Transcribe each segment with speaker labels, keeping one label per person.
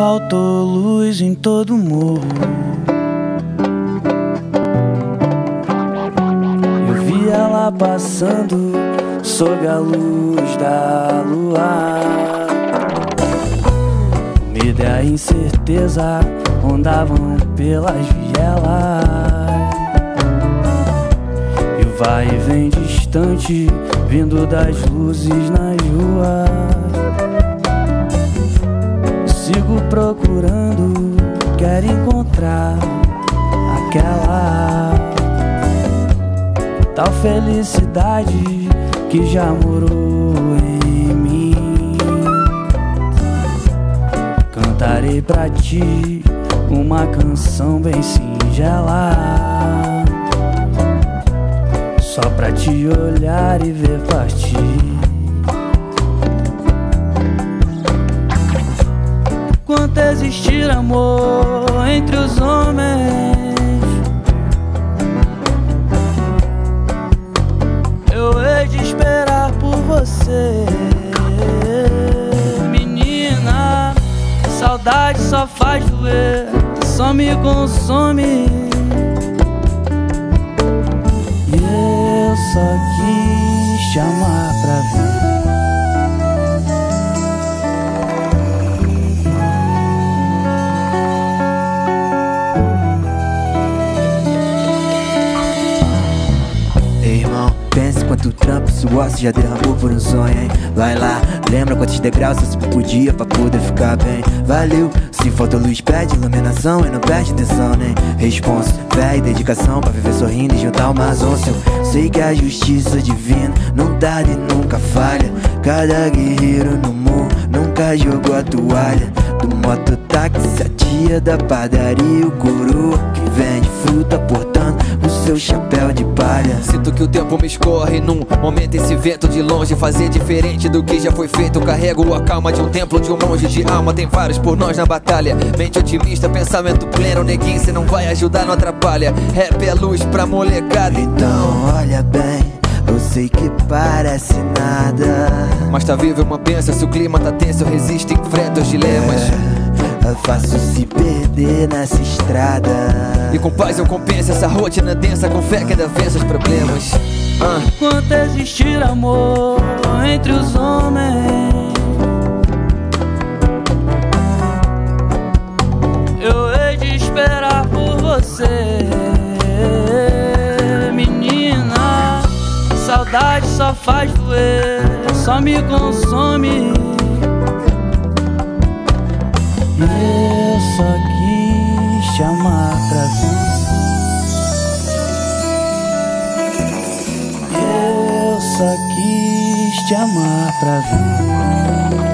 Speaker 1: Faltou luz em todo morro. Eu vi ela passando sob a luz da lua. Medo e a incerteza rondavam pelas vielas. E o vai e vem distante, vindo das luzes nas ruas. Sigo procurando, quero encontrar aquela tal felicidade que já morou em mim. Cantarei pra ti uma canção bem singela. Só pra te olhar e ver partir. Quanto existir amor entre os homens, eu hei de esperar por você, menina. Saudade só faz doer, só me consome.
Speaker 2: Você já derramou por um sonho, hein? Vai lá, lembra quantos degraus você subiu por dia pra poder ficar bem? Valeu, se falta luz, pede iluminação e não perde atenção, nem responsa. Fé e dedicação pra viver sorrindo e juntar umas onças. Eu sei que a justiça divina não dá e nunca falha. Cada guerreiro no morro nunca jogou a toalha. Do mototáxi, a tia da padaria, o coroa que vende fruta portando o seu chapéu de palha.
Speaker 3: Sinto que o tempo me escorre num momento esse vento de longe. Fazer diferente do que já foi feito. Carrego a calma de um templo de um monge de alma. Tem vários por nós na batalha. Mente otimista, pensamento pleno. Neguinho, cê não vai ajudar, não atrapalha. Rap é luz pra molecada.
Speaker 2: Então olha bem, eu sei que parece nada.
Speaker 3: Mas tá vivo uma pensa, se o clima tá tenso Eu resisto, enfrento os dilemas.
Speaker 2: É fácil se perder nessa estrada.
Speaker 3: E com paz eu compenso essa rotina densa Com fé que ainda vença os problemas Ah.
Speaker 1: Quanto existir amor entre os homens, eu hei de esperar por você, menina. Saudade só faz doer, só me consome. Eu só quis te amar só quis te amar pra ver.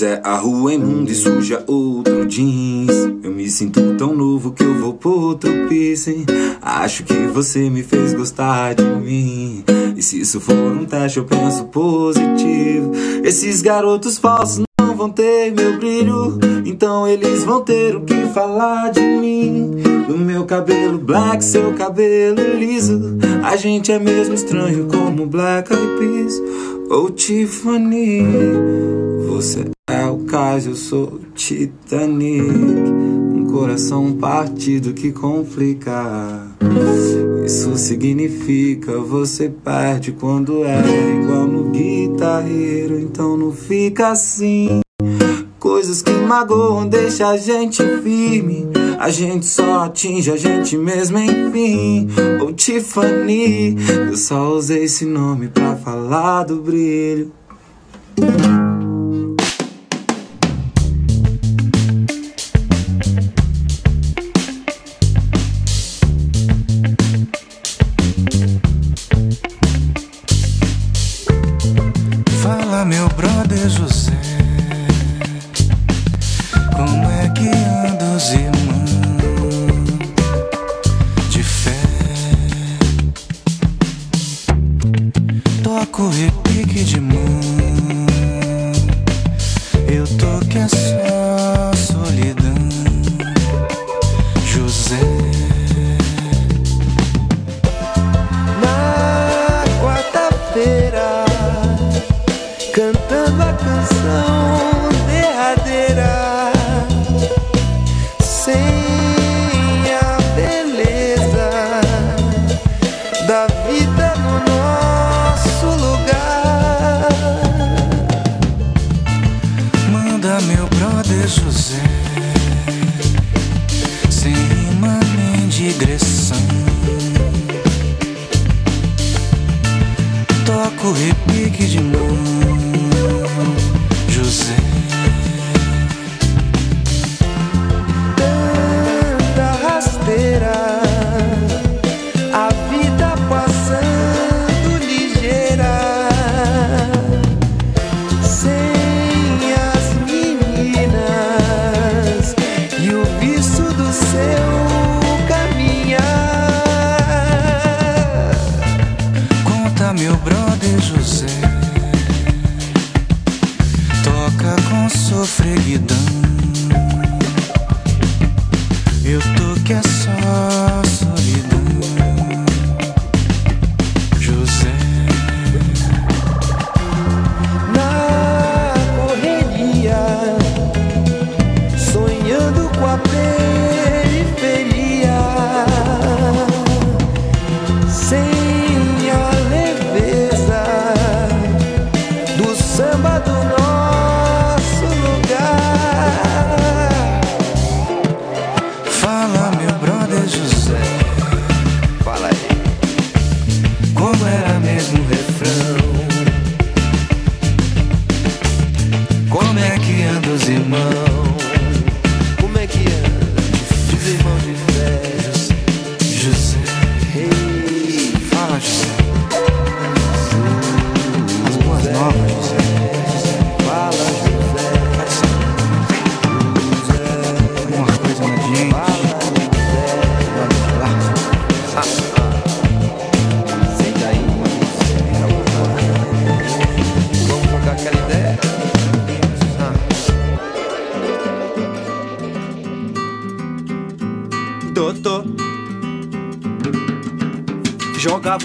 Speaker 4: É, a rua é imunda e suja outro jeans. Eu me sinto tão novo que eu vou por outro piercing. Acho que você me fez gostar de mim. E se isso for um teste, eu penso positivo. Esses garotos falsos não vão ter meu brilho. Então eles vão ter o que falar de mim. Do meu cabelo black, seu cabelo liso. A gente é mesmo estranho como Black Eyed Peas ou Tiffany. Você é o caso, eu sou Titanic. Um coração partido que complica. Isso significa você perde quando é igual no guitarreiro. Então não fica assim. Coisas que magoam, deixa a gente firme.
Speaker 5: A gente só atinge a gente mesmo, enfim. Ou Tiffany, eu só usei esse nome pra falar do brilho. o repique de mão, José. solidão. Eu tô que é só.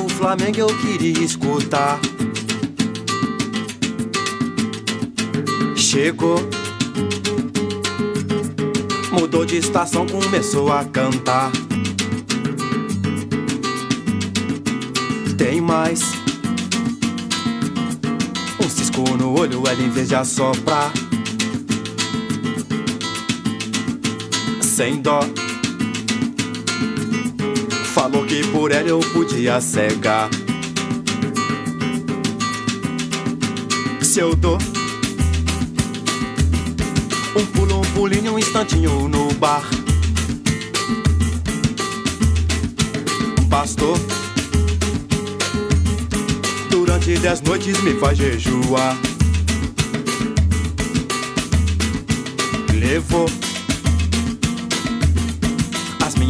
Speaker 6: Flamengo eu queria escutar. Chegou, mudou de estação, começou a cantar. Tem mais um cisco no olho, ela em vez de assoprar. Sem dó falou que por ela eu podia cegar. Se eu dou um pulo, um pulinho, um instantinho no bar. Bastou. Durante dez noites me faz jejuar. Levou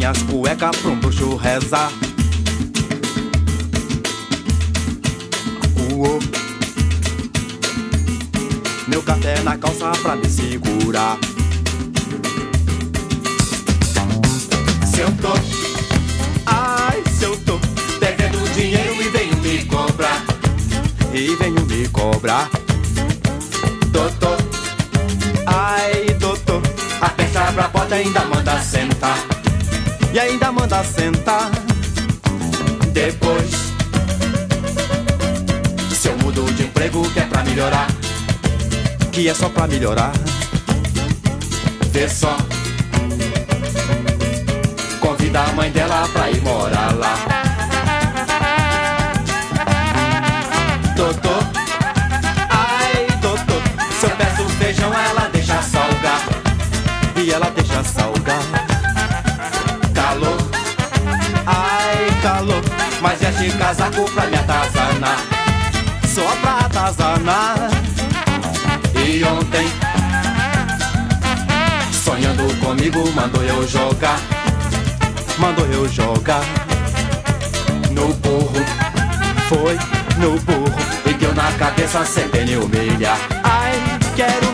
Speaker 6: minhas cuecas pra um bruxo rezar. Uou. Meu café na calça pra me segurar. Se eu tô, ai, se eu tô devendo dinheiro e venho me cobrar. E venho me cobrar. Doutor, ai, doutor, a peça pra porta ainda manda sentar e ainda manda sentar. Depois, se eu mudo de emprego que é pra melhorar, que é só pra melhorar, vê só. da mãe dela calor, mas veste casaco pra me atazanar, só pra atazanar. E ontem sonhando comigo mandou eu jogar mandou eu jogar no burro. Foi no burro e deu na cabeça sem me humilhar. Ai, quero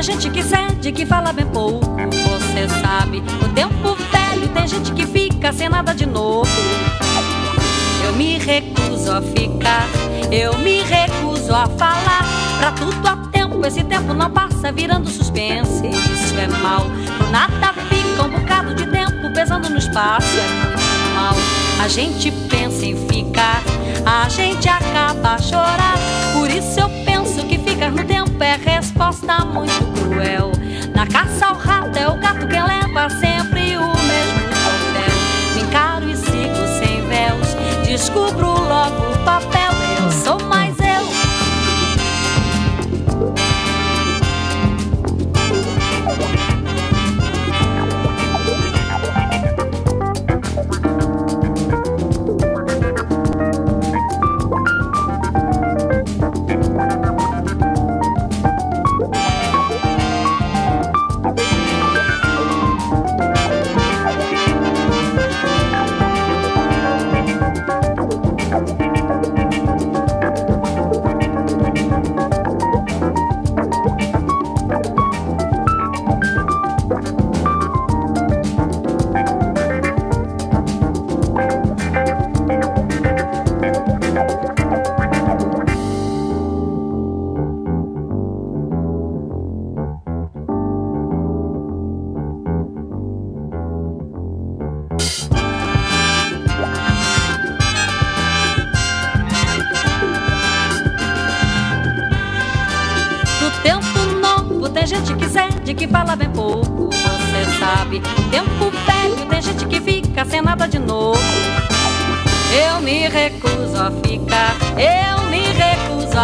Speaker 7: Tem gente que cede, que fala bem pouco, você sabe. No tempo velho tem gente que fica sem nada de novo. Eu me recuso a ficar, eu me recuso a falar. Pra tudo há tempo, esse tempo não passa virando suspense. Isso é mal, por nada fica um bocado de tempo pesando no espaço. É mal. A gente pensa em ficar, a gente acaba a chorar. Por isso eu penso que ficar no tempo é resposta muito cruel. Na caça ao rato é o gato quem leva sempre o mesmo papel. Me encaro e sigo sem véus, descubro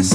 Speaker 8: It's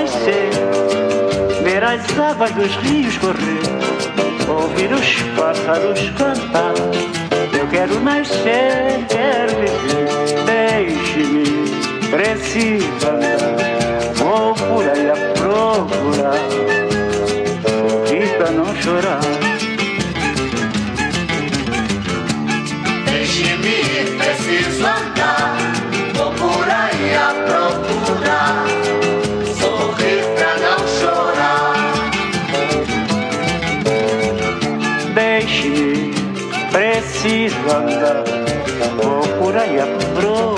Speaker 8: nascer, ver as águas dos rios correr, ouvir os pássaros cantar. Eu quero nascer, quero viver, deixe-me, preciso andar. Vou por aí a procurar, pra não chorar. Deixe, preciso andar, vou